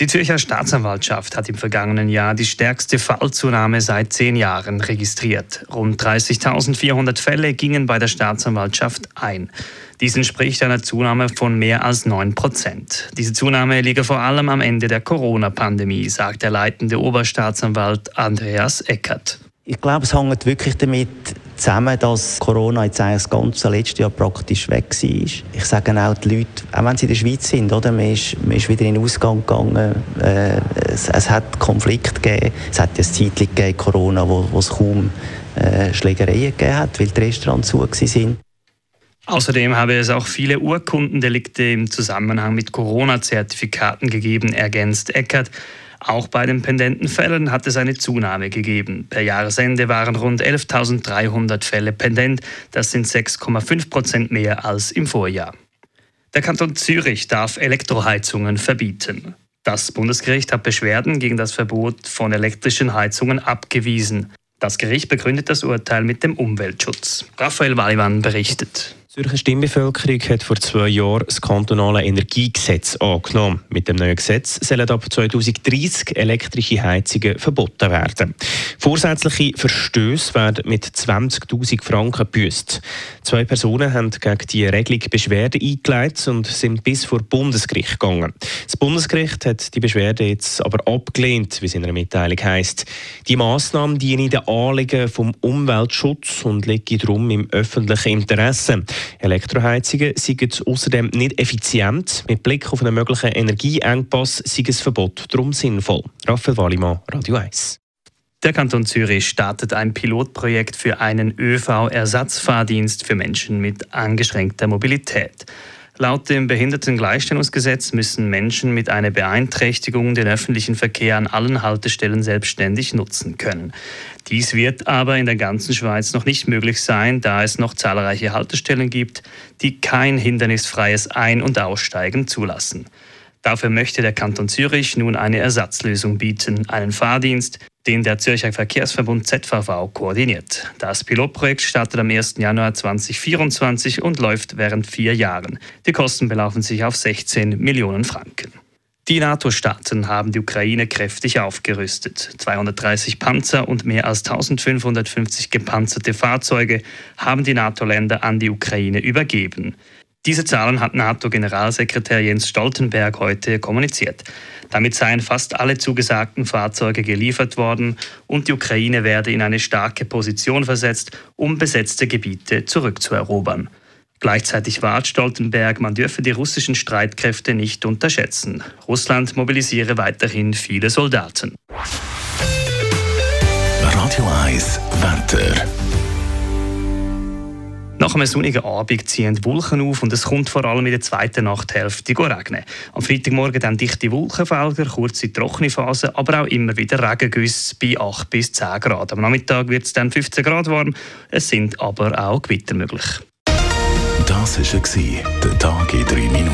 Die Zürcher Staatsanwaltschaft hat im vergangenen Jahr die stärkste Fallzunahme seit zehn Jahren registriert. Rund 30.400 Fälle gingen bei der Staatsanwaltschaft ein. Dies entspricht einer Zunahme von mehr als 9 Prozent. Diese Zunahme liege vor allem am Ende der Corona-Pandemie, sagt der leitende Oberstaatsanwalt Andreas Eckert. Ich glaube, es hängt wirklich damit zusammen, dass Corona jetzt eigentlich das ganze letzte Jahr praktisch weg war. Ich sage auch die Leute, auch wenn sie in der Schweiz sind, oder, man, ist, man ist wieder in den Ausgang gegangen, äh, es, es, hat Konflikte gegeben, es hat ja Zeit gegeben, Corona, wo, wo es kaum äh, Schlägereien gegeben hat, weil die Restaurants zu waren. Außerdem habe es auch viele Urkundendelikte im Zusammenhang mit Corona-Zertifikaten gegeben, ergänzt Eckert. Auch bei den pendenten Fällen hat es eine Zunahme gegeben. Per Jahresende waren rund 11.300 Fälle pendent. Das sind 6,5 Prozent mehr als im Vorjahr. Der Kanton Zürich darf Elektroheizungen verbieten. Das Bundesgericht hat Beschwerden gegen das Verbot von elektrischen Heizungen abgewiesen. Das Gericht begründet das Urteil mit dem Umweltschutz. Raphael Wallimann berichtet. Die Zürcher Stimmbevölkerung hat vor zwei Jahren das kantonale Energiegesetz angenommen. Mit dem neuen Gesetz sollen ab 2030 elektrische Heizungen verboten werden. Vorsätzliche Verstöße werden mit 20.000 Franken gebüßt. Zwei Personen haben gegen die Regelung Beschwerde eingeleitet und sind bis vor Bundesgericht gegangen. Das Bundesgericht hat die Beschwerde jetzt aber abgelehnt, wie es in einer Mitteilung heisst. Die Massnahmen dienen den Anliegen vom Umweltschutz und liegen darum im öffentlichen Interesse. Elektroheizungen sind außerdem nicht effizient. Mit Blick auf einen möglichen Energieengpass sei ein Verbot darum sinnvoll. Raphael Wallimann, Radio 1. Der Kanton Zürich startet ein Pilotprojekt für einen ÖV-Ersatzfahrdienst für Menschen mit eingeschränkter Mobilität. Laut dem Behindertengleichstellungsgesetz müssen Menschen mit einer Beeinträchtigung den öffentlichen Verkehr an allen Haltestellen selbstständig nutzen können. Dies wird aber in der ganzen Schweiz noch nicht möglich sein, da es noch zahlreiche Haltestellen gibt, die kein hindernisfreies Ein- und Aussteigen zulassen. Dafür möchte der Kanton Zürich nun eine Ersatzlösung bieten, einen Fahrdienst, den der Zürcher Verkehrsverbund ZVV koordiniert. Das Pilotprojekt startet am 1. Januar 2024 und läuft während vier Jahren. Die Kosten belaufen sich auf 16 Millionen Franken. Die NATO-Staaten haben die Ukraine kräftig aufgerüstet. 230 Panzer und mehr als 1550 gepanzerte Fahrzeuge haben die NATO-Länder an die Ukraine übergeben. Diese Zahlen hat NATO-Generalsekretär Jens Stoltenberg heute kommuniziert. Damit seien fast alle zugesagten Fahrzeuge geliefert worden und die Ukraine werde in eine starke Position versetzt, um besetzte Gebiete zurückzuerobern. Gleichzeitig warnt Stoltenberg, man dürfe die russischen Streitkräfte nicht unterschätzen. Russland mobilisiere weiterhin viele Soldaten. Radio 1 Wetter. Nach einem sonnigen Abend ziehen die Wolken auf und es kommt vor allem in der zweiten Nachthälfte regnen. Am Freitagmorgen dann dichte Wolkenfelder, kurze trockene Phase, aber auch immer wieder Regengüsse bei 8 bis 10 Grad. Am Nachmittag wird es dann 15 Grad warm, es sind aber auch Gewitter möglich. Das war der Tag in 3 Minuten.